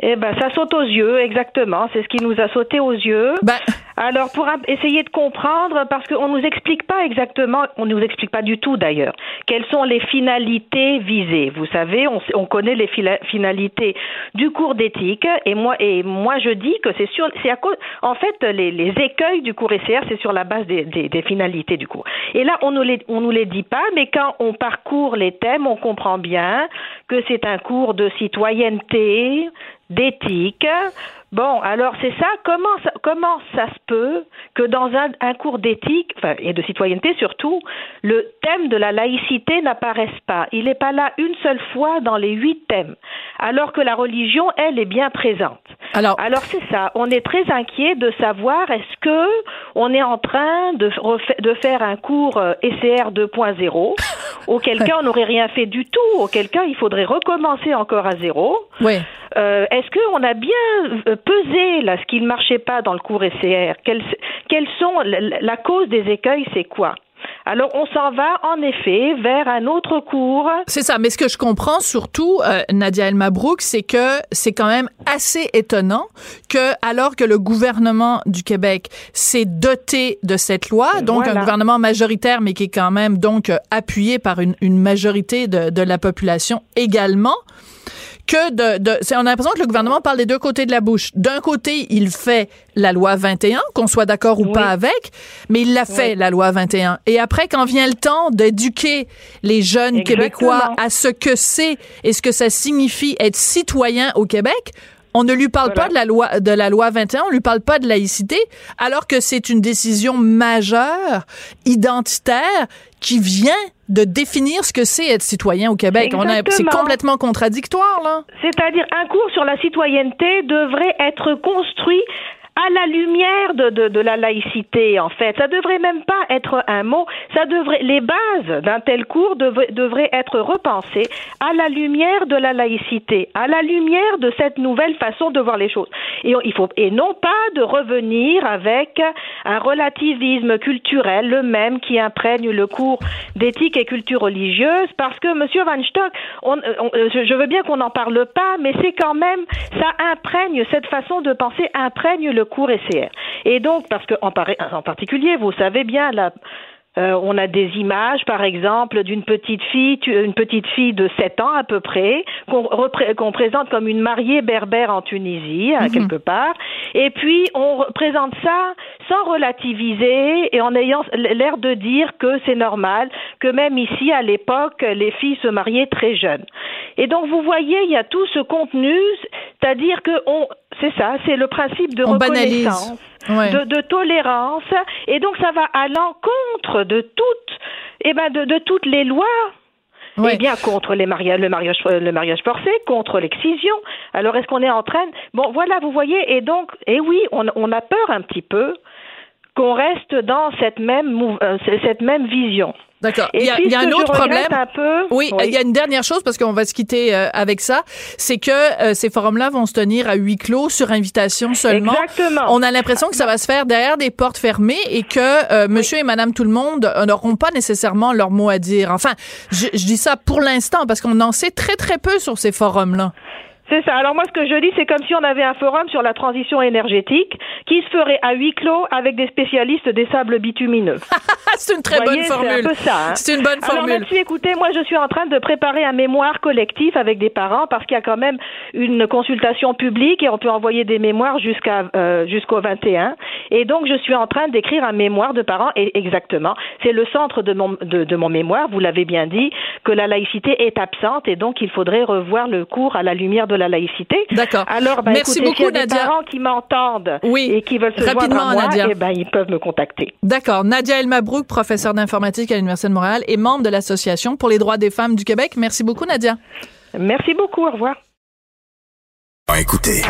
Eh ben, ça saute aux yeux, exactement. C'est ce qui nous a sauté aux yeux. Ben, Alors, pour essayer de comprendre, parce qu'on nous explique pas exactement, on nous explique pas du tout d'ailleurs, quelles sont les finalités visées. Vous savez, on, connaît les finalités du cours d'éthique, et moi, et moi je dis que c'est sur, c'est à cause, en fait, les, écueils du cours ECR, c'est sur la base des, finalités du cours. Et là, on nous les, nous les dit pas, mais quand on parcourt les thèmes, on comprend bien que c'est un cours de citoyenneté, d'éthique. Bon, alors c'est ça. Comment ça, comment ça se peut que dans un, un cours d'éthique enfin, et de citoyenneté surtout, le thème de la laïcité n'apparaisse pas? Il n'est pas là une seule fois dans les huit thèmes, alors que la religion, elle, est bien présente. alors, Alors c'est ça. On est très inquiet de savoir est-ce que on est en train de, refa- de faire un cours euh, ECR 2.0, auquel cas on n'aurait rien fait du tout, auquel cas il faudrait recommencer encore à zéro. oui. Euh, Est-ce qu'on a bien euh, pesé là ce qui ne marchait pas dans le cours ECR quelles, quelles sont la, la cause des écueils C'est quoi? Alors on s'en va en effet vers un autre cours. C'est ça, mais ce que je comprends surtout, euh, Nadia El Mabrouk, c'est que c'est quand même assez étonnant que, alors que le gouvernement du Québec s'est doté de cette loi, donc un gouvernement majoritaire, mais qui est quand même donc euh, appuyé par une, une majorité de, de la population également, que de, de c'est, on a l'impression que le gouvernement parle des deux côtés de la bouche. D'un côté, il fait la loi 21, qu'on soit d'accord ou Oui. pas avec, mais il l'a fait, Oui. la loi 21. Et après, quand vient le temps d'éduquer les jeunes Exactement. Québécois à ce que c'est et ce que ça signifie être citoyen au Québec, on ne lui parle Voilà. pas de la loi de la loi 21, on lui parle pas de laïcité, alors que c'est une décision majeure, identitaire, qui vient de définir ce que c'est être citoyen au Québec. C'est complètement contradictoire, là. C'est-à-dire un cours sur la citoyenneté devrait être construit à la lumière de, de, la laïcité, en fait. Ça devrait même pas être un mot. Ça devrait, les bases d'un tel cours devraient, être repensées à la lumière de la laïcité, à la lumière de cette nouvelle façon de voir les choses. Et il faut, et non pas de revenir avec un relativisme culturel, le même qui imprègne le cours d'éthique et culture religieuse, parce que Monsieur Van Stock, on, on- je je veux bien qu'on n'en parle pas, mais c'est quand même, ça imprègne, cette façon de penser imprègne le cours ECR. Et donc, parce que en, par- en particulier, vous savez bien, la, euh, on a des images, par exemple, d'une petite fille, tu- une petite fille de 7 ans à peu près, qu'on repré- qu'on présente comme une mariée berbère en Tunisie, à quelque part. Et puis, on présente ça sans relativiser et en ayant l'air de dire que c'est normal, que même ici, à l'époque, les filles se mariaient très jeunes. Et donc, vous voyez, il y a tout ce contenu, c'est-à-dire que on, c'est ça, c'est le principe de On reconnaissance Ouais. de, de tolérance, et donc ça va à l'encontre de toutes, eh ben de, de toutes les lois. Eh bien, contre les mariages, le mariage, le mariage forcé, contre l'excision. Alors, est-ce qu'on est en train. Bon, voilà, vous voyez, et donc, et oui, on, on a peur un petit peu qu'on reste dans cette même, euh, cette même vision. D'accord. Il y a, y a un autre problème. un peu, Oui, il y a une dernière chose parce qu'on va se quitter euh, avec ça, c'est que euh, ces forums-là vont se tenir à huis clos sur invitation seulement. Exactement. On a l'impression que ça va se faire derrière des portes fermées et que euh, Monsieur et Madame tout le monde n'auront pas nécessairement leur mot à dire. Enfin, je, je dis ça pour l'instant parce qu'on en sait très très peu sur ces forums-là. C'est ça. Alors moi, ce que je dis, c'est comme si on avait un forum sur la transition énergétique qui se ferait à huis clos avec des spécialistes des sables bitumineux. C'est une très Vous bonne voyez, c'est un formule. peu ça, hein. C'est une bonne Alors formule. là-dessus, écoutez, moi je suis en train de préparer un mémoire collectif avec des parents parce qu'il y a quand même une consultation publique et on peut envoyer des mémoires jusqu'à euh, jusqu'au 21. Et donc je suis en train d'écrire un mémoire de parents et exactement, c'est le centre de mon de, de mon mémoire, vous l'avez bien dit, que la laïcité est absente et donc il faudrait revoir le cours à la lumière de la laïcité. D'accord. Alors ben, Merci écoutez, s'il y beaucoup, a des Nadia. parents qui m'entendent Oui. et qui veulent se Rapidement, joindre à moi, Nadia. eh ben ils peuvent me contacter. D'accord. Nadia El Mabrouk, professeure d'informatique à l'Université de Montréal et membre de l'Association pour les droits des femmes du Québec. Merci beaucoup, Nadia. Merci beaucoup, au revoir. Écoutez,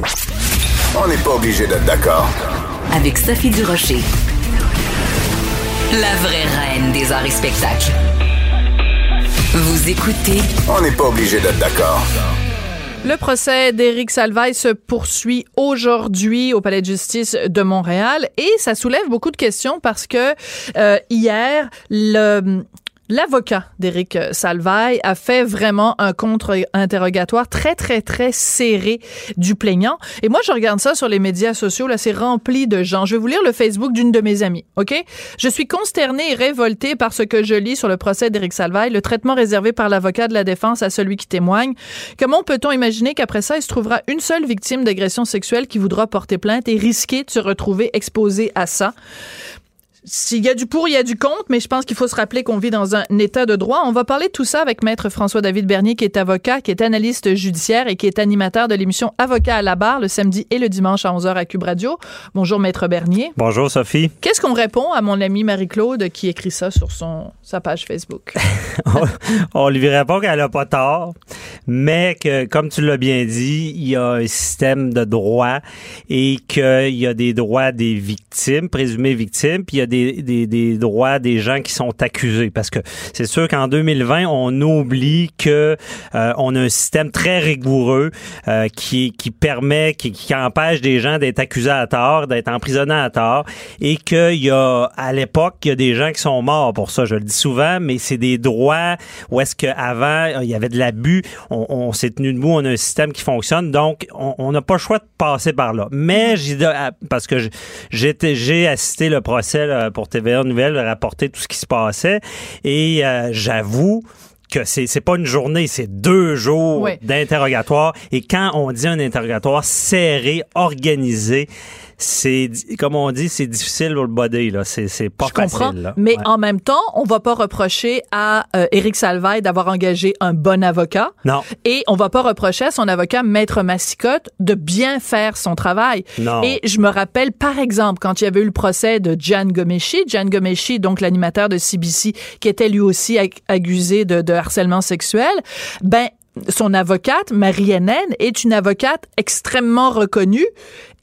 on n'est pas obligé d'être d'accord. Avec Sophie Durocher. La vraie reine des arts et spectacles. Vous écoutez On n'est pas obligé d'être d'accord. Le procès d'Éric Salvaille se poursuit aujourd'hui au Palais de justice de Montréal et ça soulève beaucoup de questions parce que euh, hier, le L'avocat d'Éric Salvaille a fait vraiment un contre-interrogatoire très, très, très serré du plaignant. Et moi, je regarde ça sur les médias sociaux. Là, c'est rempli de gens. Je vais vous lire le Facebook d'une de mes amies. OK? Je suis consternée et révoltée par ce que je lis sur le procès d'Éric Salvaille, le traitement réservé par l'avocat de la défense à celui qui témoigne. Comment peut-on imaginer qu'après ça, il se trouvera une seule victime d'agression sexuelle qui voudra porter plainte et risquer de se retrouver exposé à ça? S'il y a du pour, il y a du contre, mais je pense qu'il faut se rappeler qu'on vit dans un état de droit. On va parler de tout ça avec Maître François-David Bernier, qui est avocat, qui est analyste judiciaire et qui est animateur de l'émission Avocat à la barre le samedi et le dimanche à 11h à Cube Radio. Bonjour, Maître Bernier. Bonjour, Sophie. Qu'est-ce qu'on répond à mon amie Marie-Claude qui écrit ça sur son, sa page Facebook? on lui répond qu'elle n'a pas tort, mais que, comme tu l'as bien dit, il y a un système de droit et qu'il y a des droits des victimes, présumées victimes, puis il y a des des, droits des gens qui sont accusés. Parce que c'est sûr qu'en 2020, on oublie que euh, on a un système très rigoureux euh, qui, qui permet, qui, qui empêche des gens d'être accusés à tort, d'être emprisonnés à tort, et qu'il y a, à l'époque, il y a des gens qui sont morts pour ça. Je le dis souvent, mais c'est des droits où est-ce qu'avant, il y avait de l'abus, on, on s'est tenu debout, on a un système qui fonctionne, donc on n'a pas le choix de passer par là. Mais parce que j'ai assisté le procès pour TVA Nouvelle rapporter tout ce qui se passait. Et euh, j'avoue que c'est c'est pas une journée, c'est deux jours d'interrogatoire. Et quand on dit un interrogatoire serré, organisé, c'est comme on dit, c'est difficile pour le body là. C'est c'est pas Je comprends, Mais en même temps, on va pas reprocher à euh, Éric Salvaille d'avoir engagé un bon avocat. Non. Et on va pas reprocher à son avocat Maître Massicotte de bien faire son travail. Non. Et je me rappelle par exemple quand il y avait eu le procès de Gian Gomeshi, Gian Gomeshi donc l'animateur de CBC qui était lui aussi accusé de, de harcèlement sexuel, ben son avocate, Marie Hennen, est une avocate extrêmement reconnue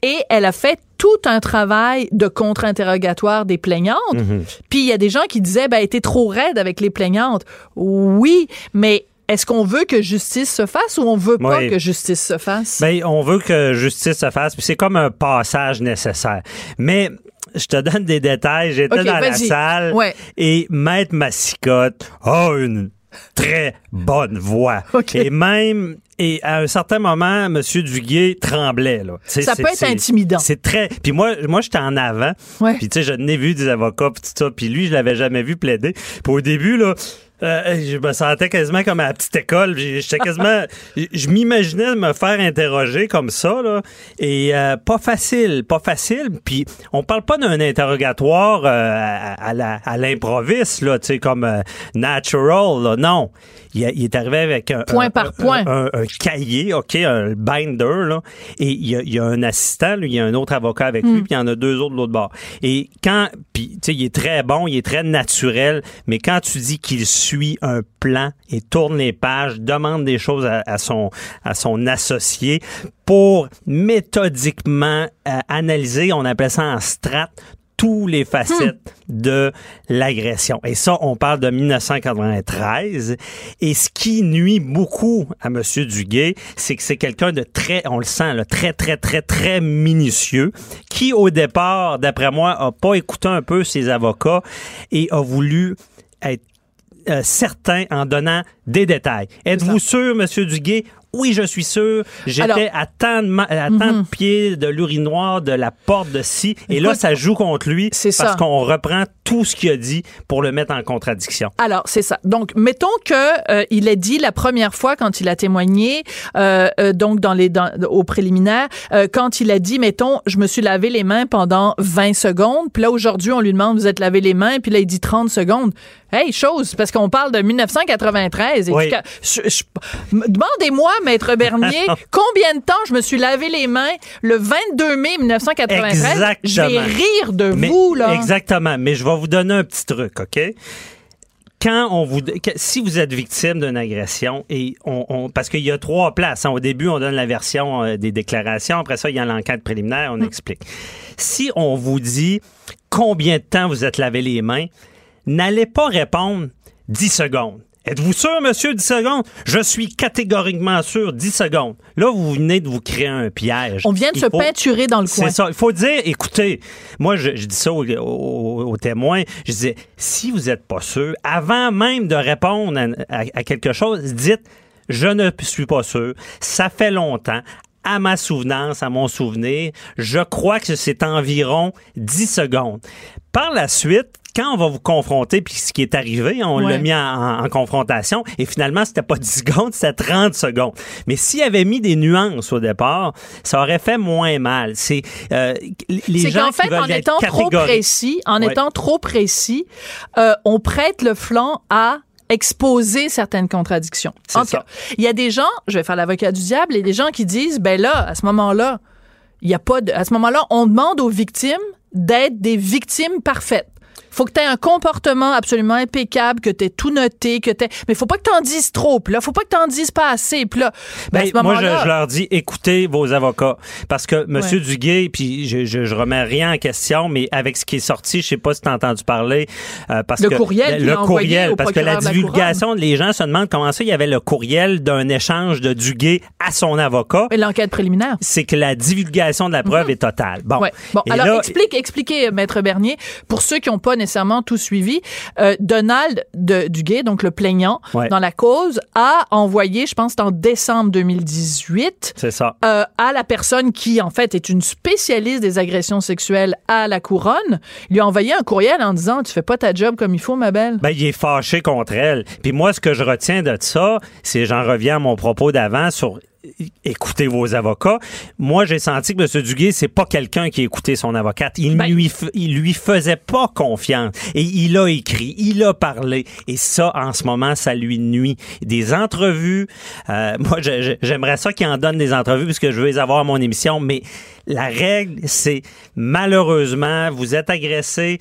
et elle a fait tout un travail de contre-interrogatoire des plaignantes. Mhm. Puis il y a des gens qui disaient, ben, elle était trop raide avec les plaignantes. Oui, mais est-ce qu'on veut que justice se fasse ou on veut pas que justice se fasse? Ben, on veut que justice se fasse. Puis c'est comme un passage nécessaire. Mais je te donne des détails. J'étais dans la salle et Maître Massicotte a une très bonne voix. Et même et à un certain moment, M. Duguay tremblait. Là. ça peut être intimidant. C'est très. Puis moi, moi, j'étais en avant. Puis tu sais, je n'ai vu des avocats puis tout ça. Puis lui, je l'avais jamais vu plaider. Puis au début là, euh, je me sentais quasiment comme à la petite école. J'étais quasiment. je m'imaginais me faire interroger comme ça, là. Et euh, pas facile, pas facile. Puis on parle pas d'un interrogatoire euh, à, à l'improviste, là, tu sais, comme natural, là. Non. Il, est arrivé avec un. Point par point. Un, cahier, OK, un binder, là. Et il y a, il y a un assistant, lui, il y a un autre avocat avec lui, hmm. puis il y en a deux autres de l'autre bord. Et quand. Puis, tu sais, il est très bon, il est très naturel, mais quand tu dis qu'il suit un plan et tourne les pages, demande des choses à, son, à son associé pour méthodiquement euh, analyser, on appelle ça en strat, tous les facettes hmm. de l'agression. Et ça, on parle de 1993. Et ce qui nuit beaucoup à M. Duguay, c'est que c'est quelqu'un de très, on le sent, là, très, très, très, très minutieux, qui au départ, d'après moi, a pas écouté un peu ses avocats et a voulu être euh, certain en donnant des détails. Êtes-vous sûr, Monsieur Duguay? Oui, je suis sûr. J'étais à tant de, à tant de mhm. pieds de l'urinoir de la porte de ci. Et là, ça joue contre lui parce qu'on reprend tout ce qu'il a dit pour le mettre en contradiction. Alors, c'est ça. Donc, mettons que euh, il a dit la première fois quand il a témoigné, euh, euh, donc dans les dans, au préliminaire, quand il a dit, mettons, je me suis lavé les mains pendant 20 secondes. Puis là, aujourd'hui, on lui demande, vous êtes lavé les mains. Puis là, il dit 30 secondes. Hey, chose, parce qu'on parle de 1993. Demandez-moi, Maître Bernier, combien de temps je me suis lavé les mains le 22 mai 1993? Exactement. Je vais rire de vous, là. Exactement. Mais je vais vous donner un petit truc, OK? quand on vous si vous êtes victime d'une agression et on, parce qu'il y a trois places hein. au début on donne la version euh, des déclarations après ça il y a l'enquête préliminaire on mm. explique si on vous dit combien de temps vous êtes lavé les mains, n'allez pas répondre 10 secondes. Êtes-vous sûr, monsieur, 10 secondes? Je suis catégoriquement sûr, 10 secondes. Là, vous venez de vous créer un piège. On vient de Il se faut- peinturer dans le coin. C'est ça. Il faut dire, écoutez, moi, je, je dis ça aux, aux- aux témoins. Je disais, si vous n'êtes pas sûr, avant même de répondre à, à- à quelque chose, dites, je ne suis pas sûr. Ça fait longtemps. À ma souvenance, à mon souvenir, je crois que c'est environ 10 secondes. Par la suite, quand on va vous confronter, puis ce qui est arrivé, on Ouais. l'a mis en, en- en confrontation, et finalement, c'était pas 10 secondes, c'était 30 secondes. Mais s'il avait mis des nuances au départ, ça aurait fait moins mal. C'est euh, les gens fait, qui veulent en être étant trop précis, en Ouais. étant trop précis, euh, on prête le flanc à exposer certaines contradictions. C'est En tout ça. cas, il y a des gens, je vais faire l'avocat du diable, il y a des gens qui disent, ben là, à ce moment-là, il y a pas de, à ce moment-là, on demande aux victimes d'être des victimes parfaites. Faut que tu aies un comportement absolument impeccable, que tu aies tout noté, que tu mais faut pas que tu en dises trop, puis là faut pas que tu en dises pas assez, puis là ben, à Ben, ce moi, je, leur dis, écoutez vos avocats. Parce que M. Ouais. Duguay, puis je, je, je remets rien en question, mais avec ce qui est sorti, je sais pas si tu as entendu parler. euh, parce Le que, courriel qu'il Le courriel, parce que la de la divulgation, les gens se demandent comment ça, il y avait le courriel d'un échange de Duguay à son avocat. Mais l'enquête préliminaire. C'est que la divulgation de la preuve est totale. Bon. Ouais. Bon, Et alors là, explique, expliquez, Maître Bernier, pour ceux qui n'ont pas nécessairement tout suivi, euh, Donald de, Duguay, donc le plaignant Ouais. dans la cause, a envoyé, je pense, en décembre 2018, C'est ça. euh, à la personne qui, en fait, est une spécialiste des agressions sexuelles à la couronne, il lui a envoyé un courriel en disant, tu fais pas ta job comme il faut, ma belle. Ben, il est fâché contre elle. Puis moi, ce que je retiens de ça, c'est, j'en reviens à mon propos d'avant sur écouter vos avocats. Moi, j'ai senti que M. Duguay, c'est pas quelqu'un qui écoutait son avocate. Il, Ben- lui, il lui faisait pas confiance. Et il a écrit, il a parlé. Et ça, en ce moment, ça lui nuit. Des entrevues, euh, moi, j'aimerais ça qu'il en donne des entrevues puisque je veux les avoir à mon émission, mais la règle, c'est malheureusement, vous êtes agressé,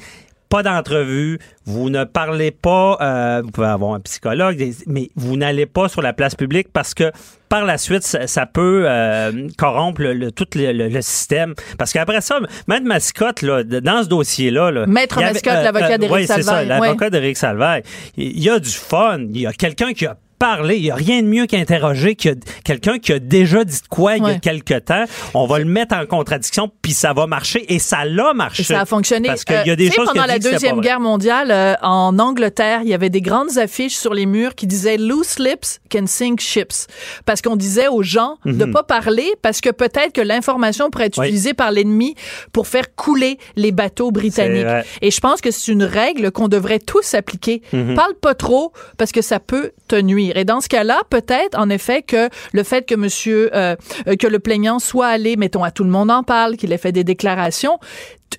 pas d'entrevue, vous ne parlez pas, euh, vous pouvez avoir un psychologue, mais vous n'allez pas sur la place publique parce que par la suite, ça, ça peut euh, corrompre le, le- tout le, le- système. Parce qu'après ça, Maître Mascotte, là, dans ce dossier-là... là, Maître avait- Mascotte, l'avocat d'Éric oui, c'est ça, Salvaille, l'avocat d'Éric Salvaille. Il y a du fun, il y a quelqu'un qui a parlé, il n'y a rien de mieux qu'interroger que quelqu'un qui a déjà dit de quoi il y a quelque temps. On va le mettre en contradiction, puis ça va marcher, et ça l'a marché. Et ça a fonctionné. Parce qu'il y a Euh, des choses pendant que la Deuxième. Guerre mondiale, euh, en Angleterre, il y avait des grandes affiches sur les murs qui disaient Loose lips can sink ships. Parce qu'on disait aux gens de pas parler parce que peut-être que l'information pourrait être Mhm. Oui. utilisée par l'ennemi pour faire couler les bateaux britanniques. Et je pense que c'est une règle qu'on devrait tous appliquer. Mhm. Parle pas trop parce que ça peut te nuire. Et dans ce cas-là, peut-être en effet que le fait que monsieur euh, euh, que le plaignant soit allé, mettons à tout le monde en parle, qu'il ait fait des déclarations,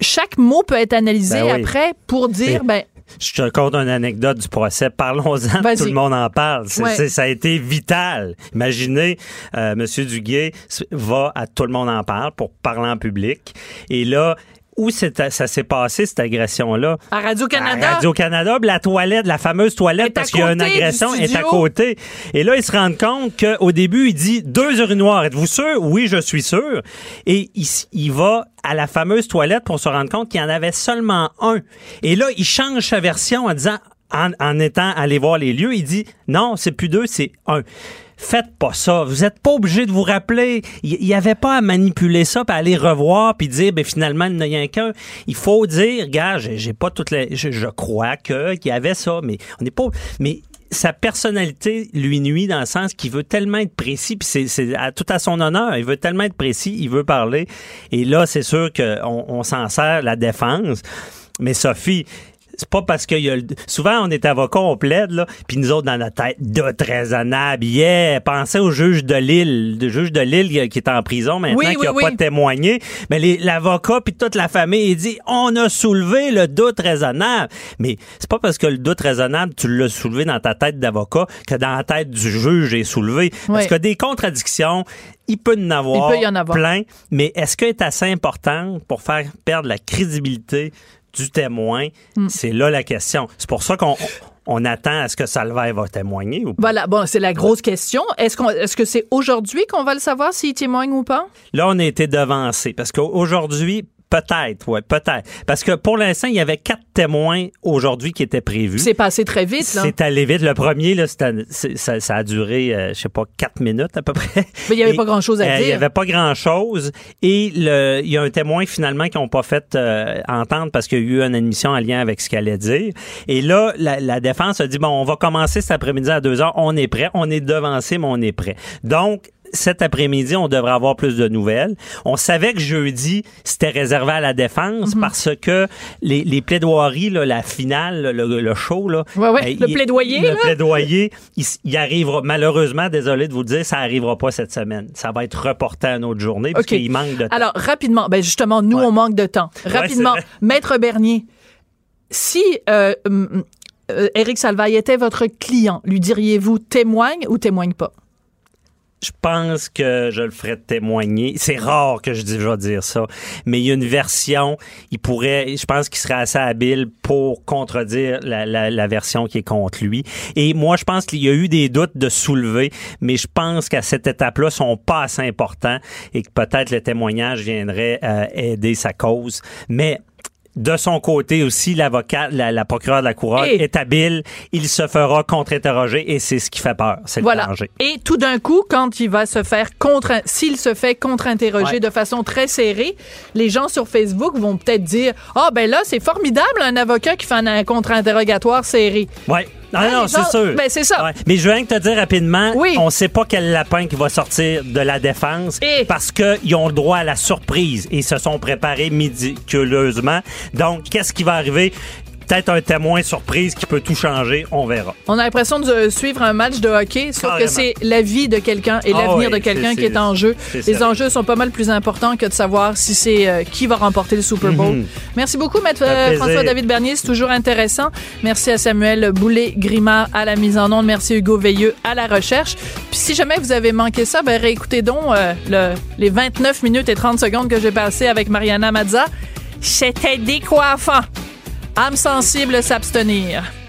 chaque mot peut être analysé Ben oui. après pour dire ben Je te raconte une anecdote du procès. Parlons-en. Tout le monde en parle. Ouais. ça a été vital. Imaginez, euh, Monsieur Duguay va à tout le monde en parle pour parler en public. Et là, où ça s'est passé, cette agression-là? à Radio-Canada. À Radio-Canada, la toilette, la fameuse toilette, parce qu'il y a une agression, est à côté. Et là, ils se rendent compte qu'au début, il dit deux urinoirs. Êtes-vous sûr? Oui, je suis sûr. Et il va à la fameuse toilette pour se rendre compte qu'il y en avait seulement un. Et là, il change sa version en disant, en, en étant allé voir les lieux, il dit, non, c'est plus deux, c'est un. Faites pas ça. Vous êtes pas obligé de vous rappeler. Il n'y avait pas à manipuler ça, puis aller revoir, puis dire, ben finalement, il n'y a rien qu'un. Il faut dire, gars, j'ai pas toutes les. Je, crois que qu'il y avait ça, mais on n'est pas. Mais sa personnalité lui nuit dans le sens qu'il veut tellement être précis, puis c'est- tout à son honneur. Il veut tellement être précis, il veut parler. Et là, c'est sûr qu'on on, s'en sert la défense. Mais Sophie, c'est pas parce qu'il y a le- souvent on est avocat on plaide là puis nous autres dans notre tête de très raisonnable yeah pensez au juge de Lille le juge de Lille qui- est en prison maintenant Oui, qui oui, a oui. pas témoigné. Mais l'avocat puis toute la famille il dit on a soulevé le doute raisonnable. Mais c'est pas parce que le doute raisonnable tu l'as soulevé dans ta tête d'avocat que dans la tête du juge est soulevé. Parce que des contradictions il peut y en avoir, Il peut y en avoir. plein, mais est-ce qu'elle est assez importante pour faire perdre la crédibilité du témoin? Hmm. C'est là la question. C'est pour ça qu'on on attend à ce que Salvaire va témoigner ou pas. Voilà, bon, c'est la grosse question. Est-ce qu'on est-ce que c'est aujourd'hui qu'on va le savoir s'il témoigne ou pas? Là, on a été devancé parce qu'aujourd'hui, Peut-être, ouais, peut-être. Parce que pour l'instant, il y avait quatre témoins aujourd'hui qui étaient prévus. C'est passé très vite, là. C'est allé vite. Le premier, là, ça, ça a duré, euh, je sais pas, quatre minutes à peu près. Mais il y avait pas grand-chose à euh, Il dire. y avait pas grand-chose. Et le, il y a un témoin finalement qui n'ont pas fait euh, entendre parce qu'il y a eu une admission en lien avec ce qu'il allait dire. Et là, la, la défense a dit, bon, on va commencer cet après-midi à deux heures. On est prêt. On est devancé, mais on est prêt. Donc, cet après-midi, on devrait avoir plus de nouvelles. On savait que jeudi, c'était réservé à la défense Mhm. parce que les, les plaidoiries, là, la finale, là, le, le show, là, Ouais, ouais, euh, le plaidoyer, le là. plaidoyer, il, arrivera, malheureusement, désolé de vous le dire, ça arrivera pas cette semaine. Ça va être reporté à une autre journée parce qu'il manque de temps. Alors, rapidement, ben justement, nous, Ouais. on manque de temps. Rapidement. Maître Bernier, si euh, euh, Éric Salvaille était votre client, lui diriez-vous témoigne ou témoigne pas? Je pense que je le ferais témoigner. C'est rare que je, dis, je vais dire ça, mais il y a une version, il pourrait, je pense qu'il serait assez habile pour contredire la, la, la version qui est contre lui. Et moi, je pense qu'il y a eu des doutes de soulever, mais je pense qu'à cette étape-là, sont pas assez importants et que peut-être le témoignage viendrait euh, aider sa cause. Mais de son côté aussi, l'avocat, la, la procureure de la couronne Et- est habile. Il se fera contre-interroger et c'est ce qui fait peur. C'est le danger. Et tout d'un coup, quand il va se faire contre, s'il se fait contre-interroger Ouais. de façon très serrée, les gens sur Facebook vont peut-être dire, ah ben là, c'est formidable un avocat qui fait un, un contre-interrogatoire serré. Ouais. Ah Ouais, non, c'est sûr. ben, c'est ça. Ouais. Mais je veux rien te dire rapidement, Oui. on sait pas quel lapin qui va sortir de la défense Et- parce qu'ils ont le droit à la surprise et ils se sont préparés médiculeusement. Donc, qu'est-ce qui va arriver? Peut-être un témoin surprise qui peut tout changer, on verra. On a l'impression de suivre un match de hockey, sauf que c'est la vie de quelqu'un et Ah l'avenir oui, de quelqu'un qui est en jeu. Les enjeux sont pas mal plus importants que de savoir si c'est euh, qui va remporter le Super Bowl. Mhm. Merci beaucoup, Maître euh. François-David Bernier. C'est toujours intéressant. Merci à Samuel Boulay-Grimard à la mise en onde. Merci Hugo Veilleux à la recherche. Puis si jamais vous avez manqué ça, ben réécoutez donc euh, le- les 29 minutes et 30 secondes que j'ai passées avec Mariana Mazza. C'était décoiffant. Âme sensible s'abstenir.